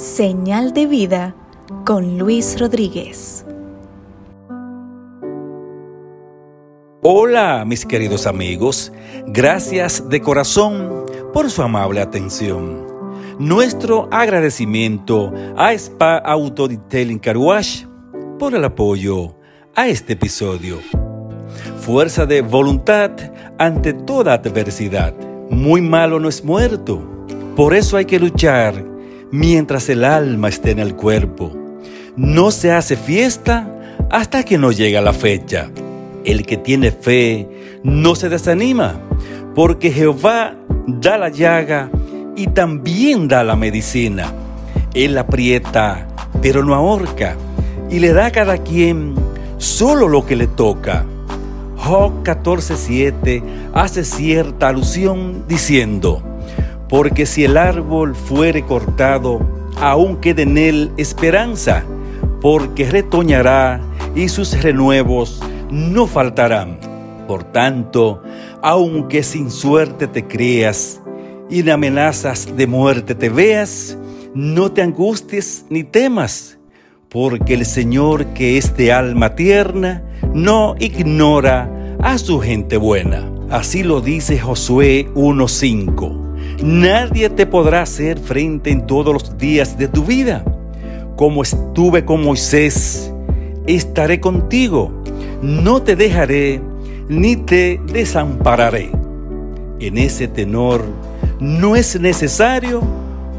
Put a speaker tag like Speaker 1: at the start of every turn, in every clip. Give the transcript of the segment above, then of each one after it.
Speaker 1: Señal de vida con Luis Rodríguez.
Speaker 2: Hola mis queridos amigos, gracias de corazón por su amable atención. Nuestro agradecimiento a Spa Auto Detailing Car Wash por el apoyo a este episodio. Fuerza de voluntad ante toda adversidad. Muy malo no es muerto. Por eso hay que luchar mientras el alma esté en el cuerpo. No se hace fiesta hasta que no llega la fecha. El que tiene fe no se desanima, porque Jehová da la llaga y también da la medicina. Él aprieta, pero no ahorca, y le da a cada quien solo lo que le toca. Job 14:7 hace cierta alusión diciendo, porque si el árbol fuere cortado, aún quede en él esperanza, porque retoñará y sus renuevos no faltarán. Por tanto, aunque sin suerte te creas y en amenazas de muerte te veas, no te angusties ni temas, porque el Señor que es de alma tierna no ignora a su gente buena. Así lo dice Josué 1.5. Nadie te podrá hacer frente en todos los días de tu vida. Como estuve con Moisés, estaré contigo. No te dejaré ni te desampararé. En ese tenor, no es necesario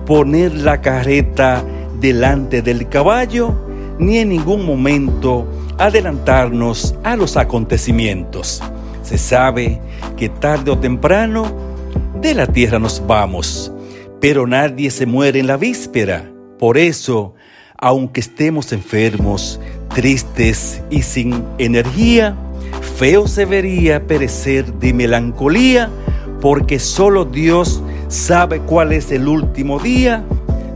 Speaker 2: poner la carreta delante del caballo, ni en ningún momento adelantarnos a los acontecimientos. Se sabe que tarde o temprano de la tierra nos vamos, pero nadie se muere en la víspera. Por eso, aunque estemos enfermos, tristes y sin energía, feo se vería perecer de melancolía, porque solo Dios sabe cuál es el último día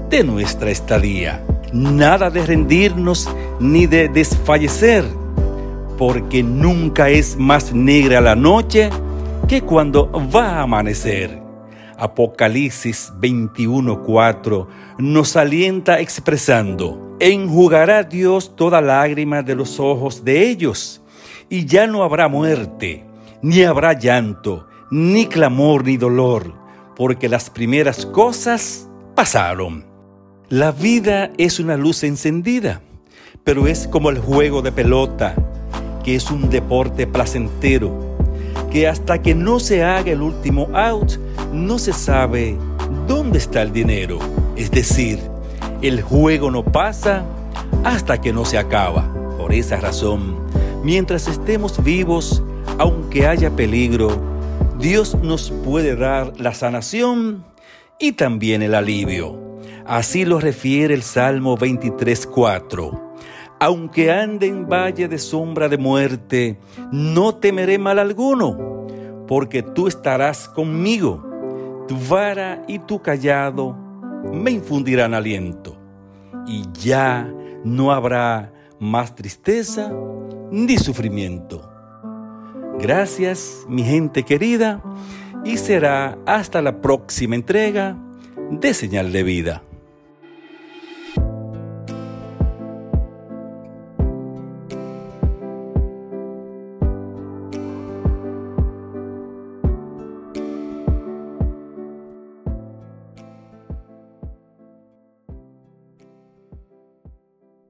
Speaker 2: de nuestra estadía. Nada de rendirnos ni de desfallecer, porque nunca es más negra la noche que cuando va a amanecer. Apocalipsis 21:4 nos alienta expresando, enjugará Dios toda lágrima de los ojos de ellos, y ya no habrá muerte, ni habrá llanto, ni clamor, ni dolor, porque las primeras cosas pasaron. La vida es una luz encendida, pero es como el juego de pelota, que es un deporte placentero que hasta que no se haga el último out, no se sabe dónde está el dinero. Es decir, el juego no pasa hasta que no se acaba. Por esa razón, mientras estemos vivos, aunque haya peligro, Dios nos puede dar la sanación y también el alivio. Así lo refiere el Salmo 23.4. Aunque ande en valle de sombra de muerte, no temeré mal alguno, porque tú estarás conmigo. Tu vara y tu callado me infundirán aliento. Y ya no habrá más tristeza ni sufrimiento. Gracias, mi gente querida, y será hasta la próxima entrega de Señal de Vida.